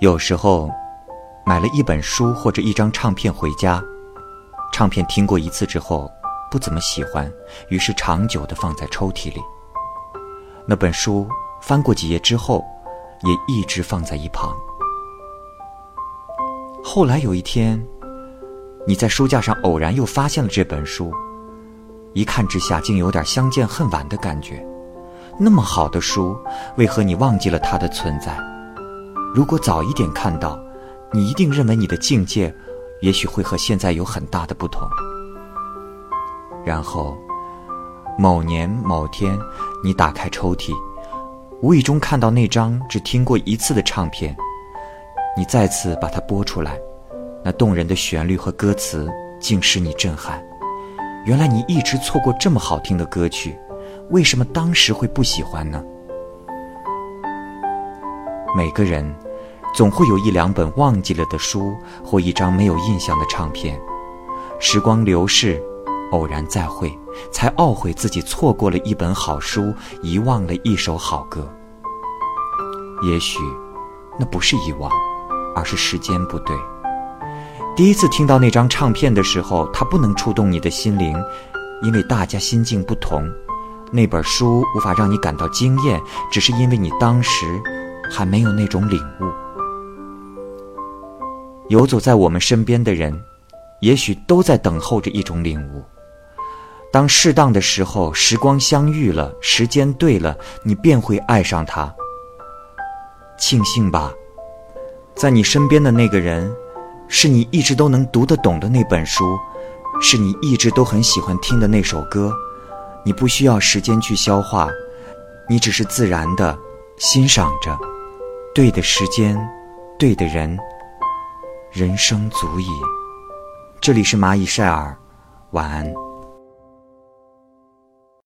有时候，买了一本书或者一张唱片回家，唱片听过一次之后不怎么喜欢，于是长久的放在抽屉里。那本书翻过几页之后，也一直放在一旁。后来有一天，你在书架上偶然又发现了这本书，一看之下竟有点相见恨晚的感觉。那么好的书，为何你忘记了它的存在？如果早一点看到，你一定认为你的境界，也许会和现在有很大的不同。然后，某年某天，你打开抽屉，无意中看到那张只听过一次的唱片，你再次把它播出来，那动人的旋律和歌词竟使你震撼。原来你一直错过这么好听的歌曲，为什么当时会不喜欢呢？每个人总会有一两本忘记了的书，或一张没有印象的唱片。时光流逝，偶然再会，才懊悔自己错过了一本好书，遗忘了一首好歌。也许，那不是遗忘，而是时间不对。第一次听到那张唱片的时候，它不能触动你的心灵，因为大家心境不同。那本书无法让你感到惊艳，只是因为你当时。还没有那种领悟。游走在我们身边的人，也许都在等候着一种领悟。当适当的时候，时光相遇了，时间对了，你便会爱上他。庆幸吧，在你身边的那个人，是你一直都能读得懂的那本书，是你一直都很喜欢听的那首歌。你不需要时间去消化，你只是自然的欣赏着。对的时间，对的人，人生足矣。这里是蚂蚁晒尔，晚安。